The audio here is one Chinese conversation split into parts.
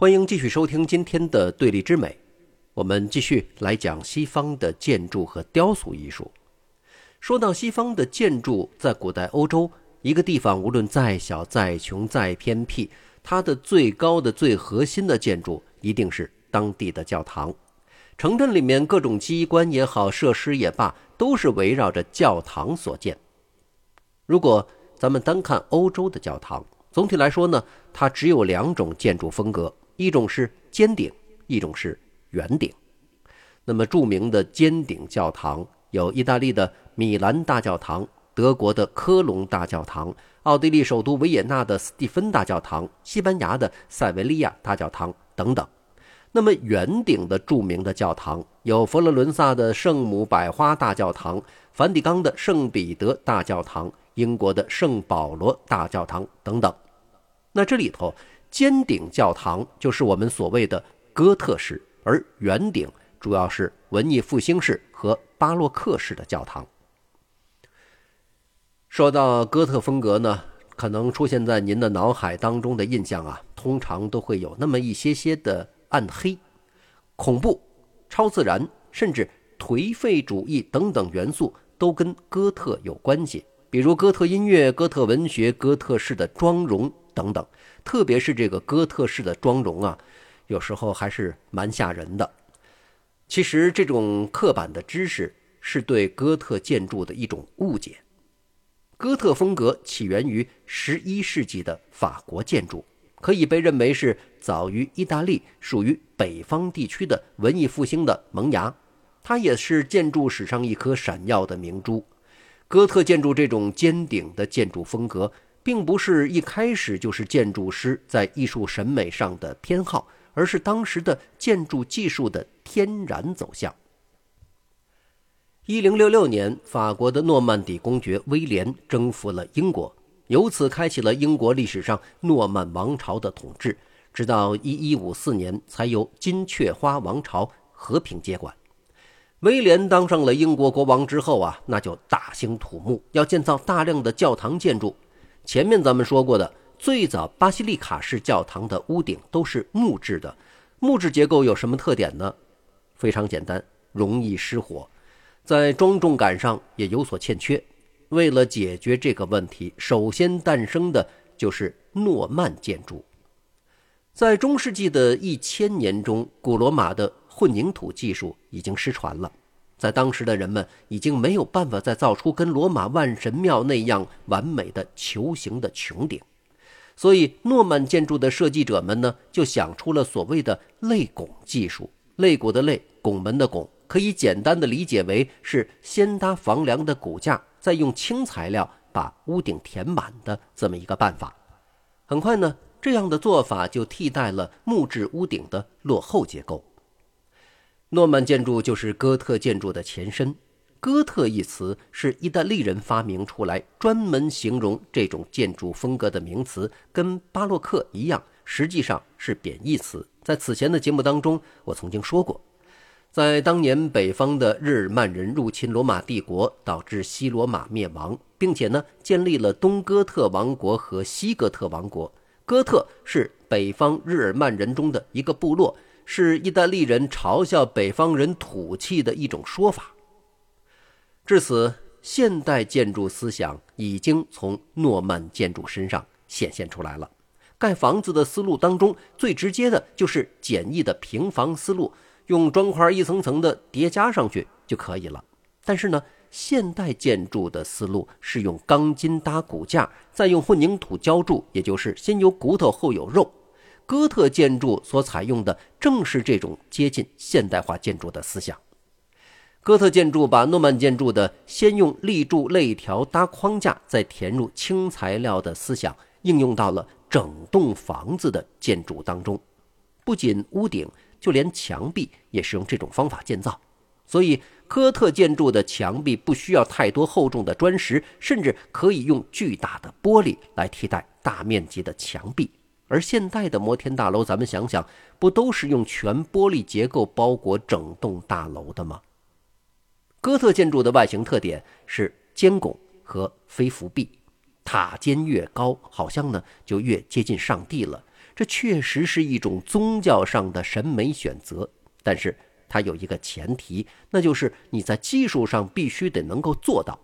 欢迎继续收听今天的对立之美，我们继续来讲西方的建筑和雕塑艺术。说到西方的建筑，在古代欧洲，一个地方无论再小、再穷、再偏僻，它的最高的、最核心的建筑一定是当地的教堂。城镇里面各种机关也好，设施也罢，都是围绕着教堂所建。如果咱们单看欧洲的教堂，总体来说呢，它只有两种建筑风格。一种是尖顶，一种是圆顶。那么著名的尖顶教堂有意大利的米兰大教堂、德国的科隆大教堂、奥地利首都维也纳的斯蒂芬大教堂、西班牙的塞维利亚大教堂等等。那么圆顶的著名的教堂有佛罗伦萨的圣母百花大教堂、梵蒂冈的圣彼得大教堂、英国的圣保罗大教堂等等。那这里头。尖顶教堂就是我们所谓的哥特式，而圆顶主要是文艺复兴式和巴洛克式的教堂。说到哥特风格呢，可能出现在您的脑海当中的印象啊，通常都会有那么一些些的暗黑、恐怖、超自然，甚至颓废主义等等元素都跟哥特有关系，比如哥特音乐、哥特文学、哥特式的妆容等等。特别是这个哥特式的妆容啊，有时候还是蛮吓人的。其实这种刻板的知识是对哥特建筑的一种误解。哥特风格起源于十一世纪的法国建筑，可以被认为是早于意大利、属于北方地区的文艺复兴的萌芽。它也是建筑史上一颗闪耀的明珠。哥特建筑这种尖顶的建筑风格。并不是一开始就是建筑师在艺术审美上的偏好，而是当时的建筑技术的天然走向。一零六六年，法国的诺曼底公爵威廉征服了英国，由此开启了英国历史上诺曼王朝的统治，直到一一五四年才由金雀花王朝和平接管。威廉当上了英国国王之后啊，那就大兴土木，要建造大量的教堂建筑。前面咱们说过的，最早巴西利卡式教堂的屋顶都是木质的，木质结构有什么特点呢？非常简单，容易失火，在庄重感上也有所欠缺。为了解决这个问题，首先诞生的就是诺曼建筑。在中世纪的一千年中，古罗马的混凝土技术已经失传了。在当时的人们已经没有办法再造出跟罗马万神庙那样完美的球形的穹顶，所以诺曼建筑的设计者们呢，就想出了所谓的肋拱技术。肋骨的肋，拱门的拱，可以简单的理解为是先搭房梁的骨架，再用轻材料把屋顶填满的这么一个办法。很快呢，这样的做法就替代了木质屋顶的落后结构。诺曼建筑就是哥特建筑的前身。哥特一词是意大利人发明出来，专门形容这种建筑风格的名词，跟巴洛克一样，实际上是贬义词。在此前的节目当中，我曾经说过，在当年北方的日耳曼人入侵罗马帝国，导致西罗马灭亡，并且呢建立了东哥特王国和西哥特王国。哥特是北方日耳曼人中的一个部落。是意大利人嘲笑北方人土气的一种说法。至此，现代建筑思想已经从诺曼建筑身上显现出来了。盖房子的思路当中，最直接的就是简易的平房思路，用砖块一层层的叠加上去就可以了。但是呢，现代建筑的思路是用钢筋搭骨架，再用混凝土浇筑，也就是先有骨头后有肉。哥特建筑所采用的正是这种接近现代化建筑的思想。哥特建筑把诺曼建筑的先用立柱肋条搭框架，再填入轻材料的思想应用到了整栋房子的建筑当中。不仅屋顶，就连墙壁也是用这种方法建造。所以，哥特建筑的墙壁不需要太多厚重的砖石，甚至可以用巨大的玻璃来替代大面积的墙壁。而现代的摩天大楼，咱们想想，不都是用全玻璃结构包裹整栋大楼的吗？哥特建筑的外形特点是尖拱和飞扶壁，塔尖越高，好像呢就越接近上帝了。这确实是一种宗教上的审美选择，但是它有一个前提，那就是你在技术上必须得能够做到。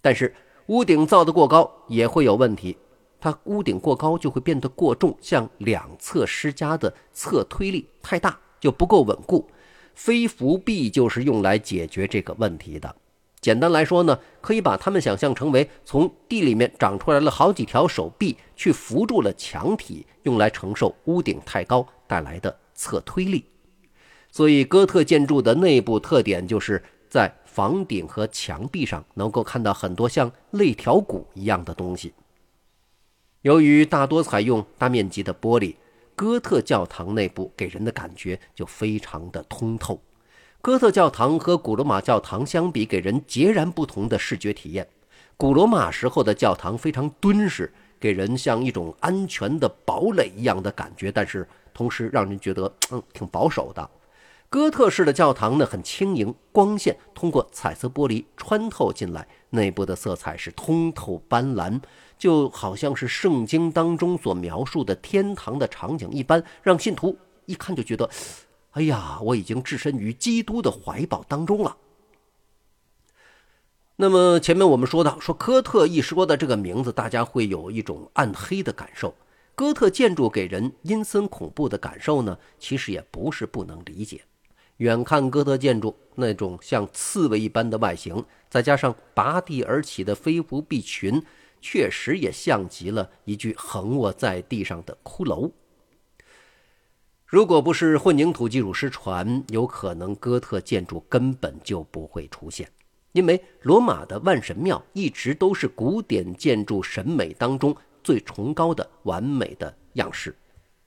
但是屋顶造得过高也会有问题，它屋顶过高就会变得过重，向两侧施加的侧推力太大，就不够稳固。飞浮壁就是用来解决这个问题的。简单来说呢，可以把它们想象成为从地里面长出来了好几条手臂，去扶住了墙体，用来承受屋顶太高带来的侧推力。所以，哥特建筑的内部特点就是在房顶和墙壁上能够看到很多像肋条骨一样的东西。由于大多采用大面积的玻璃，哥特教堂内部给人的感觉就非常的通透。哥特教堂和古罗马教堂相比，给人截然不同的视觉体验。古罗马时候的教堂非常敦实，给人像一种安全的堡垒一样的感觉，但是同时让人觉得嗯挺保守的。哥特式的教堂呢很轻盈，光线通过彩色玻璃穿透进来，内部的色彩是通透斑斓，就好像是圣经当中所描述的天堂的场景一般，让信徒一看就觉得。哎呀，我已经置身于基督的怀抱当中了。那么前面我们说到，说哥特一说的这个名字，大家会有一种暗黑的感受。哥特建筑给人阴森恐怖的感受呢，其实也不是不能理解。远看哥特建筑那种像刺猬一般的外形，再加上拔地而起的飞狐壁群，确实也像极了一具横卧在地上的骷髅。如果不是混凝土技术失传，有可能哥特建筑根本就不会出现。因为罗马的万神庙一直都是古典建筑审美当中最崇高的完美的样式。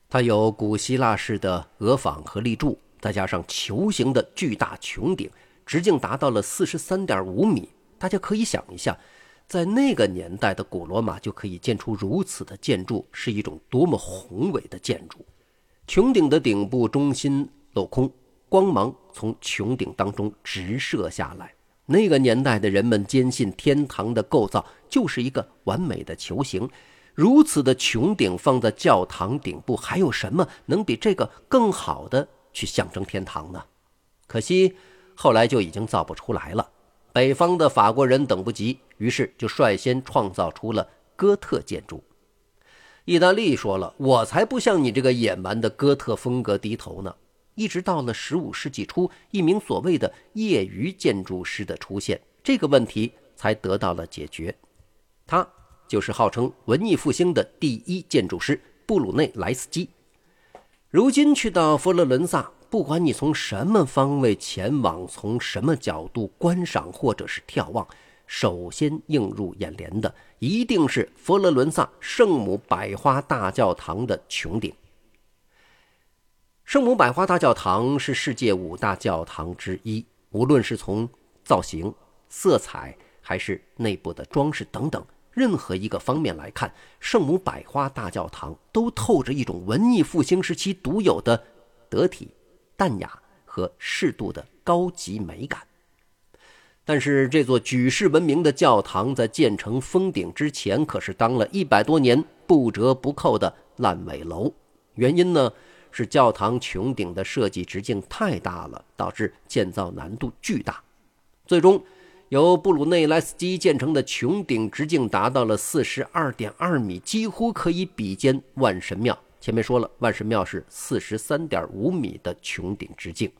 它有古希腊式的额坊和立柱，再加上球形的巨大穹顶，直径达到了四十三点五米。大家可以想一下，在那个年代的古罗马就可以建出如此的建筑，是一种多么宏伟的建筑。穹顶的顶部中心镂空，光芒从穹顶当中直射下来。那个年代的人们坚信，天堂的构造就是一个完美的球形。如此的穹顶放在教堂顶部，还有什么能比这个更好的去象征天堂呢？可惜后来就已经造不出来了。北方的法国人等不及，于是就率先创造出了哥特建筑。意大利说了：“我才不向你这个野蛮的哥特风格低头呢！”一直到了十五世纪初，一名所谓的业余建筑师的出现，这个问题才得到了解决。他就是号称文艺复兴的第一建筑师布鲁内莱斯基。如今去到佛罗伦萨，不管你从什么方位前往，从什么角度观赏或者是眺望。首先映入眼帘的一定是佛罗伦萨圣母百花大教堂的穹顶。圣母百花大教堂是世界五大教堂之一，无论是从造型、色彩，还是内部的装饰等等，任何一个方面来看，圣母百花大教堂都透着一种文艺复兴时期独有的得体、淡雅和适度的高级美感。但是这座举世闻名的教堂在建成封顶之前，可是当了一百多年不折不扣的烂尾楼。原因呢是教堂穹顶的设计直径太大了，导致建造难度巨大。最终，由布鲁内莱斯基建成的穹顶直径达到了四十二点二米，几乎可以比肩万神庙。前面说了，万神庙是四十三点五米的穹顶直径。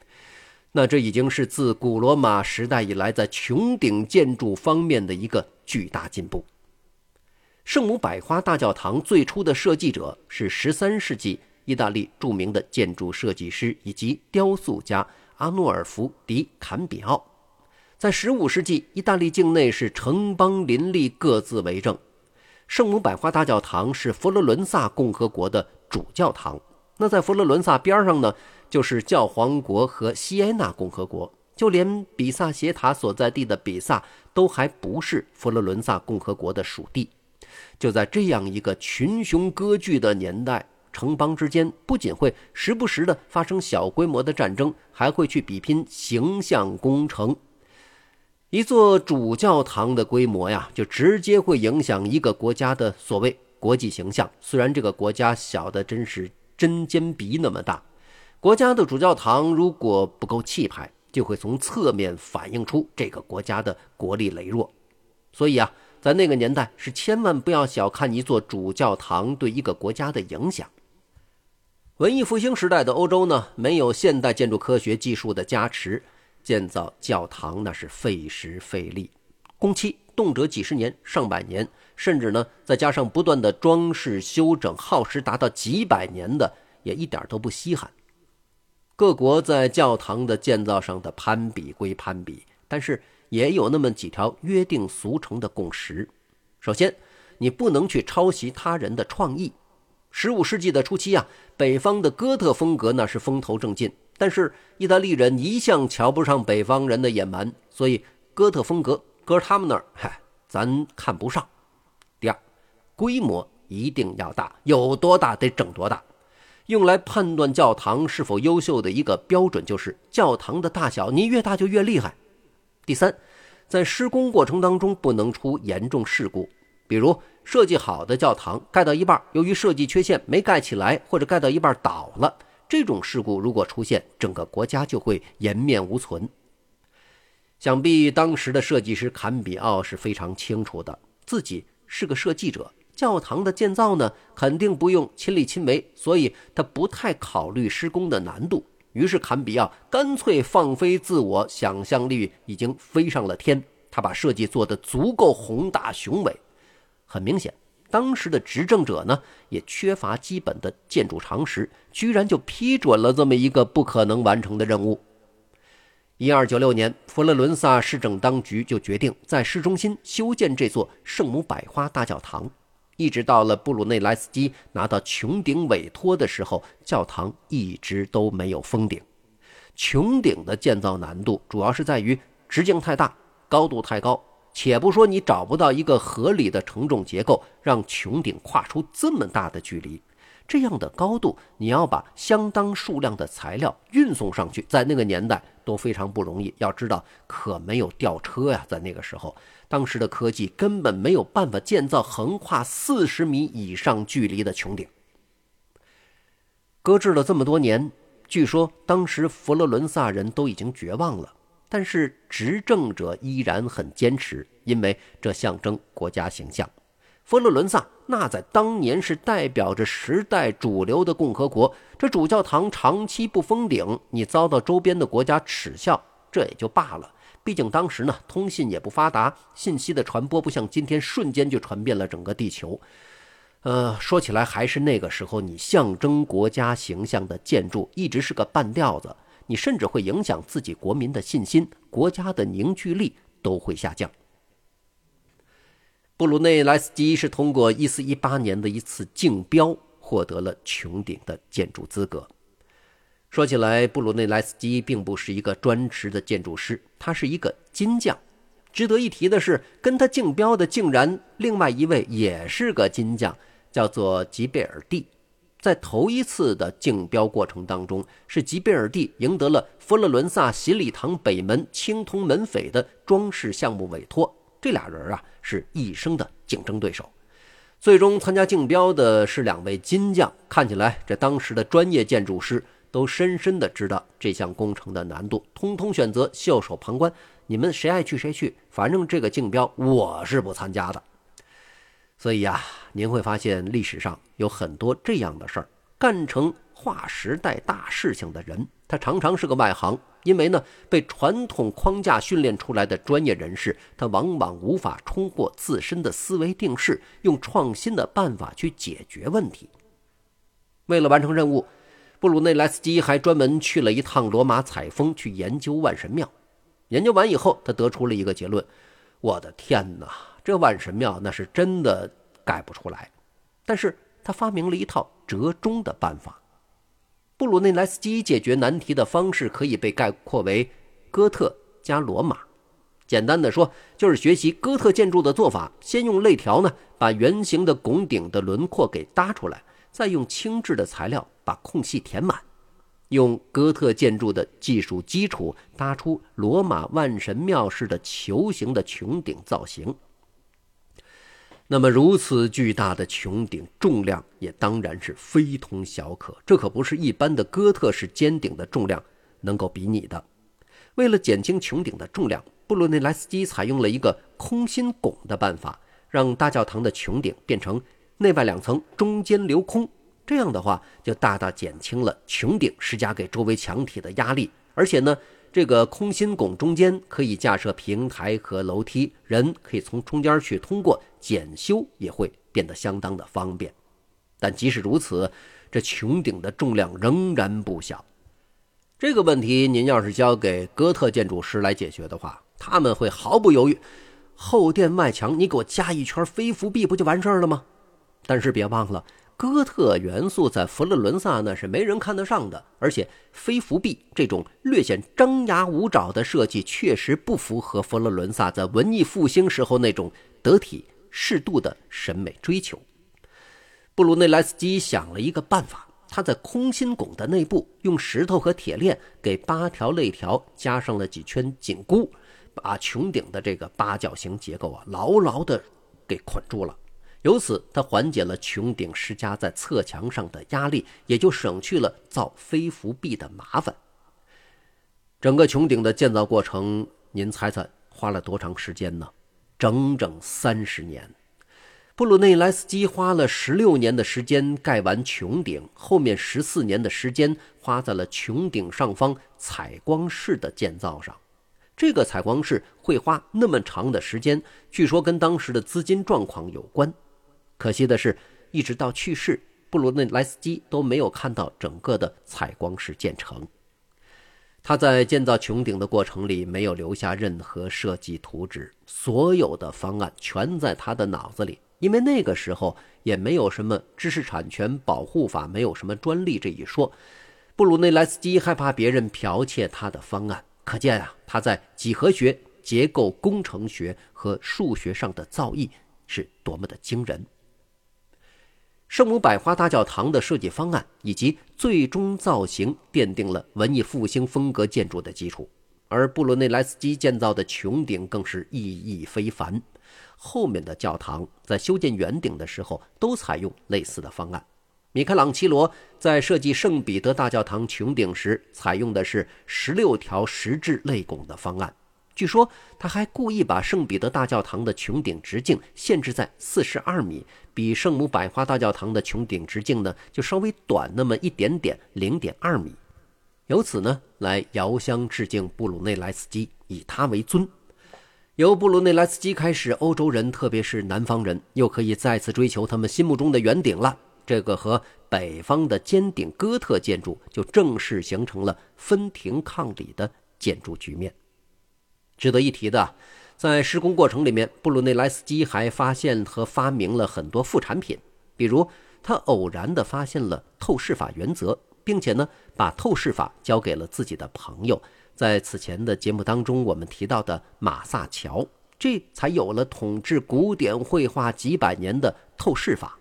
那这已经是自古罗马时代以来在穹顶建筑方面的一个巨大进步。圣母百花大教堂最初的设计者是13世纪意大利著名的建筑设计师以及雕塑家阿诺尔福·迪坎比奥。在15世纪，意大利境内是城邦林立，各自为政。圣母百花大教堂是佛罗伦萨共和国的主教堂。那在佛罗伦萨边上呢？就是教皇国和西埃纳共和国，就连比萨斜塔所在地的比萨都还不是佛罗伦萨共和国的属地。就在这样一个群雄割据的年代，城邦之间不仅会时不时的发生小规模的战争，还会去比拼形象工程。一座主教堂的规模呀，就直接会影响一个国家的所谓国际形象。虽然这个国家小的真是针尖鼻那么大，国家的主教堂如果不够气派，就会从侧面反映出这个国家的国力羸弱。所以啊，在那个年代是千万不要小看一座主教堂对一个国家的影响。文艺复兴时代的欧洲呢，没有现代建筑科学技术的加持，建造教堂那是费时费力，工期动辄几十年、上百年，甚至呢再加上不断的装饰修整，耗时达到几百年的，也一点都不稀罕。各国在教堂的建造上的攀比归攀比，但是也有那么几条约定俗成的共识。首先，你不能去抄袭他人的创意。十五世纪的初期啊，北方的哥特风格那是风头正劲，但是意大利人一向瞧不上北方人的野蛮，所以哥特风格搁他们那儿，嗨，咱看不上。第二，规模一定要大，有多大得整多大。用来判断教堂是否优秀的一个标准就是教堂的大小，你越大就越厉害。第三，在施工过程当中不能出严重事故，比如。设计好的教堂盖到一半，由于设计缺陷没盖起来，或者盖到一半倒了，这种事故如果出现，整个国家就会颜面无存。想必当时的设计师坎比奥是非常清楚的，自己是个设计者，教堂的建造呢肯定不用亲力亲为，所以他不太考虑施工的难度。于是坎比奥干脆放飞自我，想象力已经飞上了天，他把设计做得足够宏大雄伟。很明显，当时的执政者呢也缺乏基本的建筑常识，居然就批准了这么一个不可能完成的任务。一二九六年，佛罗伦萨市政当局就决定在市中心修建这座圣母百花大教堂。一直到了布鲁内莱斯基拿到穹顶委托的时候，教堂一直都没有封顶。穹顶的建造难度主要是在于直径太大，高度太高。且不说你找不到一个合理的承重结构，让穹顶跨出这么大的距离，这样的高度，你要把相当数量的材料运送上去，在那个年代都非常不容易。要知道，可没有吊车呀，在那个时候，当时的科技根本没有办法建造横跨四十米以上距离的穹顶。搁置了这么多年，据说当时佛罗伦萨人都已经绝望了。但是执政者依然很坚持，因为这象征国家形象。佛罗伦萨那在当年是代表着时代主流的共和国，这主教堂长期不封顶，你遭到周边的国家耻笑，这也就罢了。毕竟当时呢，通信也不发达，信息的传播不像今天瞬间就传遍了整个地球。呃，说起来还是那个时候，你象征国家形象的建筑一直是个半吊子。你甚至会影响自己国民的信心，国家的凝聚力都会下降。布鲁内莱斯基是通过1418年的一次竞标获得了穹顶的建筑资格。说起来，布鲁内莱斯基并不是一个专职的建筑师，他是一个金匠。值得一提的是，跟他竞标的竟然另外一位也是个金匠，叫做吉贝尔蒂。在头一次的竞标过程当中，是吉贝尔蒂赢得了佛罗伦萨洗礼堂北门青铜门扉的装饰项目委托。这俩人啊，是一生的竞争对手。最终参加竞标的是两位金匠，看起来这当时的专业建筑师都深深的知道这项工程的难度，通通选择袖手旁观。你们谁爱去谁去，反正这个竞标我是不参加的。所以呀，您会发现历史上有很多这样的事儿，干成划时代大事情的人，他常常是个外行，因为呢，被传统框架训练出来的专业人士，他往往无法冲破自身的思维定式，用创新的办法去解决问题。为了完成任务，布鲁内莱斯基还专门去了一趟罗马采风，去研究万神庙。研究完以后，他得出了一个结论：我的天哪！这万神庙那是真的盖不出来，但是他发明了一套折中的办法。布鲁内莱斯基解决难题的方式可以被概括为哥特加罗马。简单的说，就是学习哥特建筑的做法：先用肋条呢把圆形的拱顶的轮廓给搭出来，再用轻质的材料把空隙填满，用哥特建筑的技术基础搭出罗马万神庙式的球形的穹顶造型。那么如此巨大的穹顶，重量也当然是非同小可，这可不是一般的哥特式尖顶的重量能够比拟的。为了减轻穹顶的重量，布鲁内莱斯基采用了一个空心拱的办法，让大教堂的穹顶变成内外两层，中间留空。这样的话，就大大减轻了穹顶施加给周围墙体的压力，而且呢。这个空心拱中间可以架设平台和楼梯，人可以从中间去通过，检修也会变得相当的方便。但即使如此，这穹顶的重量仍然不小。这个问题您要是交给哥特建筑师来解决的话，他们会毫不犹豫：后殿外墙你给我加一圈飞浮壁，不就完事儿了吗？但是别忘了。哥特元素在佛罗伦萨那是没人看得上的，而且飞浮壁这种略显张牙舞爪的设计，确实不符合佛罗伦萨在文艺复兴时候那种得体适度的审美追求。布鲁内莱斯基想了一个办法，他在空心拱的内部用石头和铁链给八条肋条加上了几圈紧箍，把穹顶的这个八角形结构啊牢牢的给捆住了。由此，它缓解了穹顶施加在侧墙上的压力，也就省去了造飞浮壁的麻烦。整个穹顶的建造过程，您猜猜花了多长时间呢？整整三十年。布鲁内莱斯基花了十六年的时间盖完穹顶，后面十四年的时间花在了穹顶上方采光室的建造上。这个采光室会花那么长的时间，据说跟当时的资金状况有关。可惜的是，一直到去世，布鲁内莱斯基都没有看到整个的采光室建成。他在建造穹顶的过程里没有留下任何设计图纸，所有的方案全在他的脑子里。因为那个时候也没有什么知识产权保护法，没有什么专利这一说。布鲁内莱斯基害怕别人剽窃他的方案，可见啊，他在几何学、结构工程学和数学上的造诣是多么的惊人。圣母百花大教堂的设计方案以及最终造型奠定了文艺复兴风格建筑的基础，而布罗内莱斯基建造的穹顶更是意义非凡。后面的教堂在修建圆顶的时候都采用类似的方案。米开朗基罗在设计圣彼得大教堂穹顶时，采用的是十六条石质肋拱的方案。据说他还故意把圣彼得大教堂的穹顶直径限制在四十二米，比圣母百花大教堂的穹顶直径呢就稍微短那么一点点，零点二米。由此呢来遥相致敬布鲁内莱斯基，以他为尊。由布鲁内莱斯基开始，欧洲人特别是南方人又可以再次追求他们心目中的圆顶了。这个和北方的尖顶哥特建筑就正式形成了分庭抗礼的建筑局面。值得一提的，在施工过程里面，布鲁内莱斯基还发现和发明了很多副产品。比如，他偶然地发现了透视法原则，并且呢，把透视法交给了自己的朋友。在此前的节目当中，我们提到的马萨乔，这才有了统治古典绘画几百年的透视法。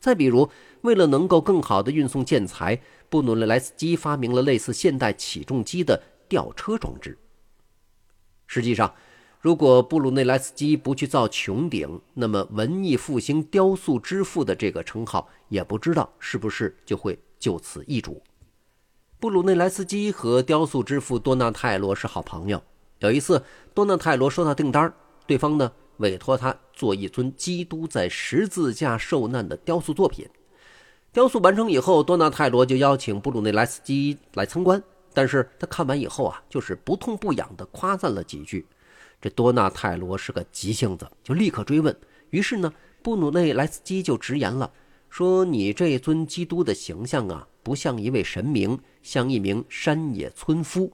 再比如，为了能够更好地运送建材，布鲁内莱斯基发明了类似现代起重机的吊车装置。实际上，如果布鲁内莱斯基不去造穹顶，那么“文艺复兴雕塑之父”的这个称号也不知道是不是就会就此易主。布鲁内莱斯基和雕塑之父多纳泰罗是好朋友。有一次，多纳泰罗收到订单，对方呢委托他做一尊基督在十字架受难的雕塑作品。雕塑完成以后，多纳泰罗就邀请布鲁内莱斯基来参观。但是他看完以后啊，就是不痛不痒的夸赞了几句。这多纳泰罗是个急性子，就立刻追问。于是呢，布努内莱斯基就直言了，说：“你这尊基督的形象啊，不像一位神明，像一名山野村夫。”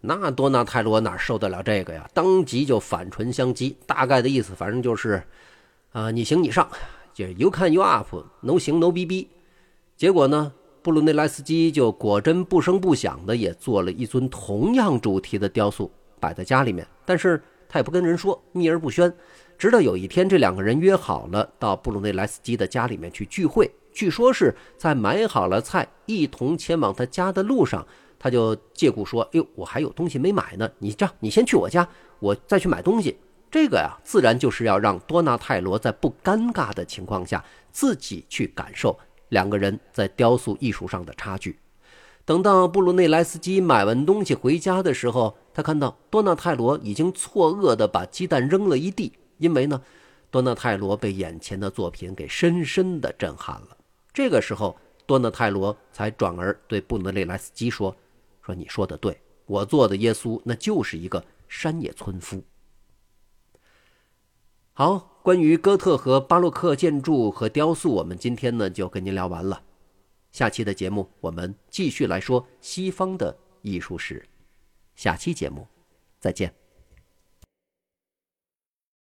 那多纳泰罗哪受得了这个呀？当即就反唇相讥，大概的意思，反正就是，啊，你行你上，就 you can you up，no 行 no 逼逼。结果呢？布鲁内莱斯基就果真不声不响的也做了一尊同样主题的雕塑，摆在家里面。但是他也不跟人说，秘而不宣。直到有一天，这两个人约好了到布鲁内莱斯基的家里面去聚会。据说是在买好了菜，一同前往他家的路上，他就借故说：“哟，我还有东西没买呢，你这样，你先去我家，我再去买东西。”这个呀，自然就是要让多纳泰罗在不尴尬的情况下，自己去感受两个人在雕塑艺术上的差距。等到布鲁内莱斯基买完东西回家的时候，他看到多纳泰罗已经错愕地把鸡蛋扔了一地，因为呢，多纳泰罗被眼前的作品给深深地震撼了。这个时候，多纳泰罗才转而对布鲁内莱斯基说：“说你说的对，我做的耶稣那就是一个山野村夫。”好，关于哥特和巴洛克建筑和雕塑，我们今天呢就跟您聊完了。下期的节目，我们继续来说西方的艺术史。下期节目，再见。